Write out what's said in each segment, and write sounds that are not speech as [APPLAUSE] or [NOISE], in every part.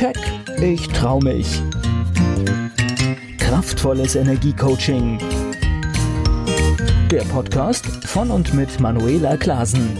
Keck, ich trau mich. Kraftvolles Energiecoaching. Der Podcast von und mit Manuela Klasen.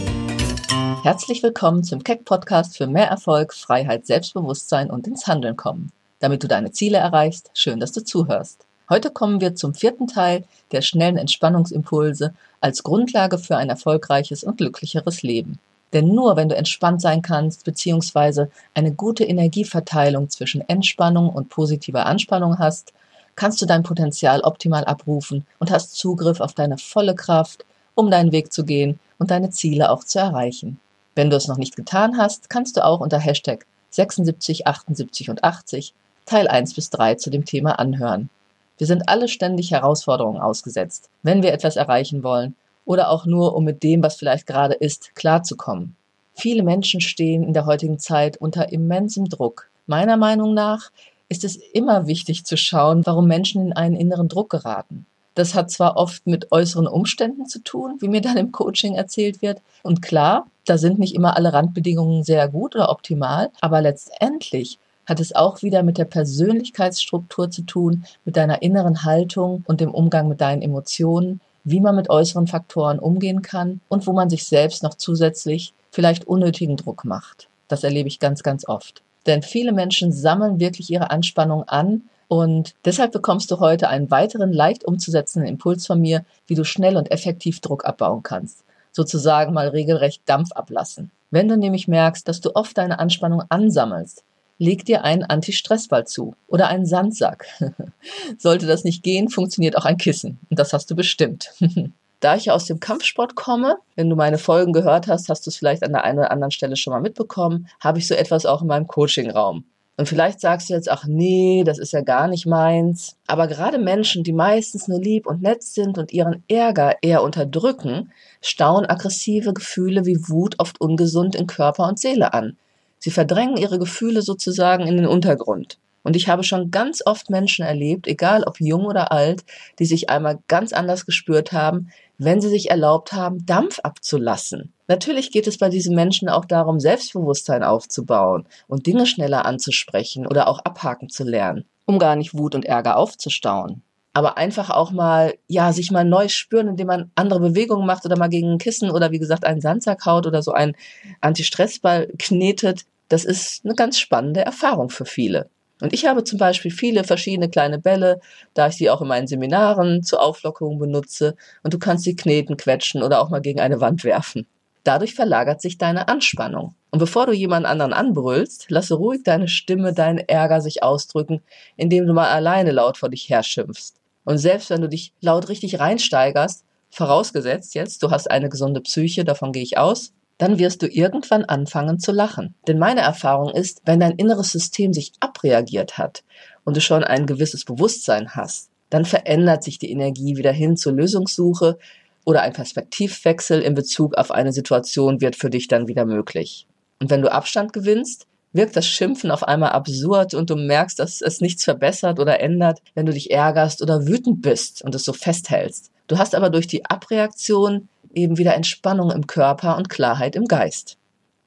Herzlich willkommen zum Keck Podcast für mehr Erfolg, Freiheit, Selbstbewusstsein und ins Handeln kommen. Damit du deine Ziele erreichst, schön, dass du zuhörst. Heute kommen wir zum vierten Teil der schnellen Entspannungsimpulse als Grundlage für ein erfolgreiches und glücklicheres Leben. Denn nur wenn du entspannt sein kannst, beziehungsweise eine gute Energieverteilung zwischen Entspannung und positiver Anspannung hast, kannst du dein Potenzial optimal abrufen und hast Zugriff auf deine volle Kraft, um deinen Weg zu gehen und deine Ziele auch zu erreichen. Wenn du es noch nicht getan hast, kannst du auch unter Hashtag 76, 78 und 80 Teil 1 bis 3 zu dem Thema anhören. Wir sind alle ständig Herausforderungen ausgesetzt, wenn wir etwas erreichen wollen oder auch nur, um mit dem, was vielleicht gerade ist, klarzukommen. Viele Menschen stehen in der heutigen Zeit unter immensem Druck. Meiner Meinung nach ist es immer wichtig zu schauen, warum Menschen in einen inneren Druck geraten. Das hat zwar oft mit äußeren Umständen zu tun, wie mir dann im Coaching erzählt wird. Und klar, da sind nicht immer alle Randbedingungen sehr gut oder optimal, aber letztendlich hat es auch wieder mit der Persönlichkeitsstruktur zu tun, mit deiner inneren Haltung und dem Umgang mit deinen Emotionen, wie man mit äußeren Faktoren umgehen kann und wo man sich selbst noch zusätzlich vielleicht unnötigen Druck macht. Das erlebe ich ganz, ganz oft. Denn viele Menschen sammeln wirklich ihre Anspannung an und deshalb bekommst du heute einen weiteren leicht umzusetzenden Impuls von mir, wie du schnell und effektiv Druck abbauen kannst. Sozusagen mal regelrecht Dampf ablassen. Wenn du nämlich merkst, dass du oft deine Anspannung ansammelst, leg dir einen Anti-Stress-Ball zu oder einen Sandsack. [LAUGHS] Sollte das nicht gehen, funktioniert auch ein Kissen. Und das hast du bestimmt. [LAUGHS] Da ich aus dem Kampfsport komme, wenn du meine Folgen gehört hast, hast du es vielleicht an der einen oder anderen Stelle schon mal mitbekommen, habe ich so etwas auch in meinem Coachingraum. Und vielleicht sagst du jetzt, ach nee, das ist ja gar nicht meins. Aber gerade Menschen, die meistens nur lieb und nett sind und ihren Ärger eher unterdrücken, stauen aggressive Gefühle wie Wut oft ungesund in Körper und Seele an. Sie verdrängen ihre Gefühle sozusagen in den Untergrund. Und ich habe schon ganz oft Menschen erlebt, egal ob jung oder alt, die sich einmal ganz anders gespürt haben, wenn sie sich erlaubt haben, Dampf abzulassen. Natürlich geht es bei diesen Menschen auch darum, Selbstbewusstsein aufzubauen und Dinge schneller anzusprechen oder auch abhaken zu lernen, um gar nicht Wut und Ärger aufzustauen. Aber einfach auch mal, ja, sich mal neu spüren, indem man andere Bewegungen macht oder mal gegen ein Kissen oder wie gesagt einen Sandsack haut oder so einen Anti-Stress-Ball knetet, das ist eine ganz spannende Erfahrung für viele. Und ich habe zum Beispiel viele verschiedene kleine Bälle, da ich sie auch in meinen Seminaren zur Auflockerung benutze. Und du kannst sie kneten, quetschen oder auch mal gegen eine Wand werfen. Dadurch verlagert sich deine Anspannung. Und bevor du jemand anderen anbrüllst, lasse ruhig deine Stimme deinen Ärger sich ausdrücken, indem du mal alleine laut vor dich herschimpfst. Und selbst wenn du dich laut richtig reinsteigerst, vorausgesetzt jetzt, du hast eine gesunde Psyche, davon gehe ich aus, dann wirst du irgendwann anfangen zu lachen. Denn meine Erfahrung ist, wenn dein inneres System sich abreagiert hat und du schon ein gewisses Bewusstsein hast, dann verändert sich die Energie wieder hin zur Lösungssuche oder ein Perspektivwechsel in Bezug auf eine Situation wird für dich dann wieder möglich. Und wenn du Abstand gewinnst, wirkt das Schimpfen auf einmal absurd und du merkst, dass es nichts verbessert oder ändert, wenn du dich ärgerst oder wütend bist und es so festhältst. Du hast aber durch die Abreaktion eben wieder Entspannung im Körper und Klarheit im Geist.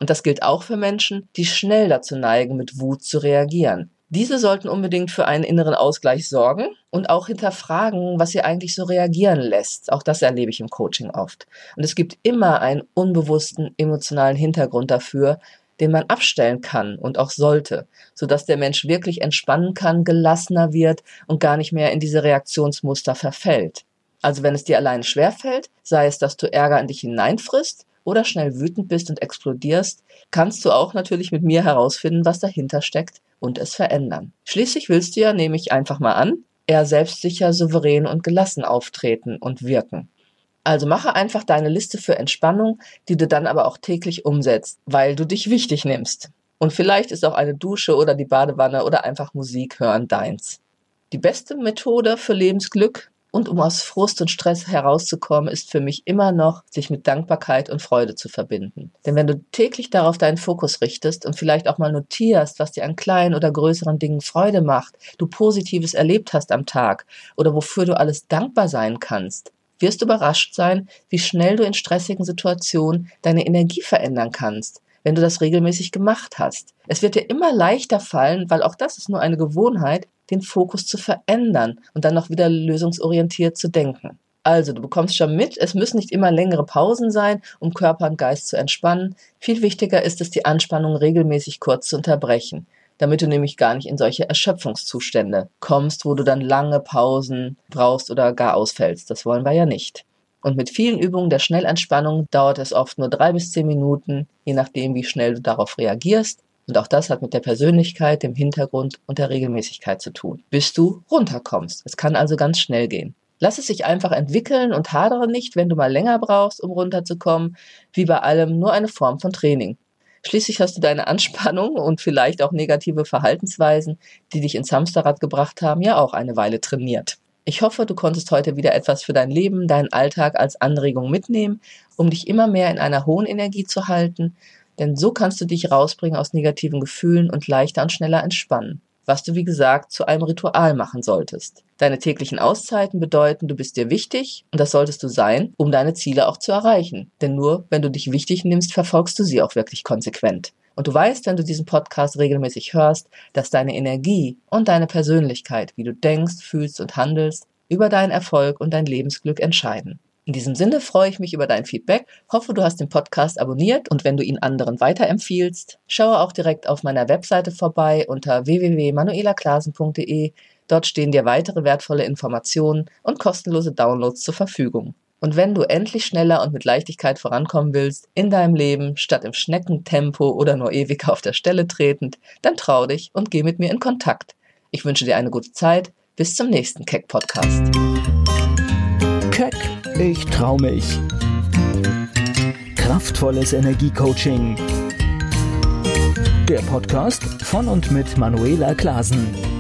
Und das gilt auch für Menschen, die schnell dazu neigen, mit Wut zu reagieren. Diese sollten unbedingt für einen inneren Ausgleich sorgen und auch hinterfragen, was sie eigentlich so reagieren lässt. Auch das erlebe ich im Coaching oft. Und es gibt immer einen unbewussten emotionalen Hintergrund dafür, den man abstellen kann und auch sollte, sodass der Mensch wirklich entspannen kann, gelassener wird und gar nicht mehr in diese Reaktionsmuster verfällt. Also wenn es dir allein schwerfällt, sei es, dass du Ärger in dich hineinfrisst oder schnell wütend bist und explodierst, kannst du auch natürlich mit mir herausfinden, was dahinter steckt und es verändern. Schließlich willst du ja, nehme ich einfach mal an, eher selbstsicher, souverän und gelassen auftreten und wirken. Also mache einfach deine Liste für Entspannung, die du dann aber auch täglich umsetzt, weil du dich wichtig nimmst. Und vielleicht ist auch eine Dusche oder die Badewanne oder einfach Musik hören deins. Die beste Methode für Lebensglück und um aus Frust und Stress herauszukommen, ist für mich immer noch, sich mit Dankbarkeit und Freude zu verbinden. Denn wenn du täglich darauf deinen Fokus richtest und vielleicht auch mal notierst, was dir an kleinen oder größeren Dingen Freude macht, du Positives erlebt hast am Tag oder wofür du alles dankbar sein kannst, wirst du überrascht sein, wie schnell du in stressigen Situationen deine Energie verändern kannst, wenn du das regelmäßig gemacht hast. Es wird dir immer leichter fallen, weil auch das ist nur eine Gewohnheit, den Fokus zu verändern und dann noch wieder lösungsorientiert zu denken. Also, du bekommst schon mit, es müssen nicht immer längere Pausen sein, um Körper und Geist zu entspannen. Viel wichtiger ist es, die Anspannung regelmäßig kurz zu unterbrechen, damit du nämlich gar nicht in solche Erschöpfungszustände kommst, wo du dann lange Pausen brauchst oder gar ausfällst. Das wollen wir ja nicht. Und mit vielen Übungen der Schnellentspannung dauert es oft nur drei bis zehn Minuten, je nachdem, wie schnell du darauf reagierst. Und auch das hat mit der Persönlichkeit, dem Hintergrund und der Regelmäßigkeit zu tun, bis du runterkommst. Es kann also ganz schnell gehen. Lass es sich einfach entwickeln und hadere nicht, wenn du mal länger brauchst, um runterzukommen. Wie bei allem nur eine Form von Training. Schließlich hast du deine Anspannung und vielleicht auch negative Verhaltensweisen, die dich ins Hamsterrad gebracht haben, ja auch eine Weile trainiert. Ich hoffe, du konntest heute wieder etwas für dein Leben, deinen Alltag als Anregung mitnehmen, um dich immer mehr in einer hohen Energie zu halten, denn so kannst du dich rausbringen aus negativen Gefühlen und leichter und schneller entspannen was du wie gesagt zu einem Ritual machen solltest. Deine täglichen Auszeiten bedeuten, du bist dir wichtig und das solltest du sein, um deine Ziele auch zu erreichen. Denn nur wenn du dich wichtig nimmst, verfolgst du sie auch wirklich konsequent. Und du weißt, wenn du diesen Podcast regelmäßig hörst, dass deine Energie und deine Persönlichkeit, wie du denkst, fühlst und handelst, über deinen Erfolg und dein Lebensglück entscheiden. In diesem Sinne freue ich mich über dein Feedback, hoffe, du hast den Podcast abonniert und wenn du ihn anderen weiterempfiehlst, schaue auch direkt auf meiner Webseite vorbei unter www.manuelaklasen.de. Dort stehen dir weitere wertvolle Informationen und kostenlose Downloads zur Verfügung. Und wenn du endlich schneller und mit Leichtigkeit vorankommen willst in deinem Leben, statt im Schneckentempo oder nur ewig auf der Stelle tretend, dann trau dich und geh mit mir in Kontakt. Ich wünsche dir eine gute Zeit. Bis zum nächsten Keck Podcast. Keck ich trau mich. Kraftvolles Energiecoaching. Der Podcast von und mit Manuela Klasen.